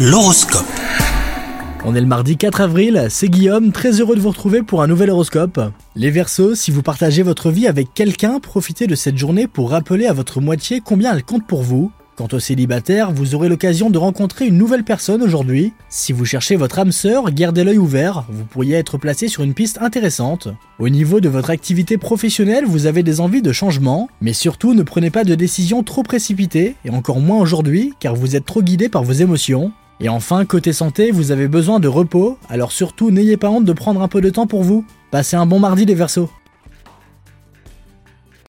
L'horoscope. On est le mardi 4 avril, c'est Guillaume, très heureux de vous retrouver pour un nouvel horoscope. Les Verseaux, si vous partagez votre vie avec quelqu'un, profitez de cette journée pour rappeler à votre moitié combien elle compte pour vous. Quant aux célibataires, vous aurez l'occasion de rencontrer une nouvelle personne aujourd'hui. Si vous cherchez votre âme sœur, gardez l'œil ouvert, vous pourriez être placé sur une piste intéressante. Au niveau de votre activité professionnelle, vous avez des envies de changement, mais surtout ne prenez pas de décisions trop précipitées, et encore moins aujourd'hui, car vous êtes trop guidé par vos émotions. Et enfin, côté santé, vous avez besoin de repos, alors surtout n'ayez pas honte de prendre un peu de temps pour vous. Passez un bon mardi les Verseaux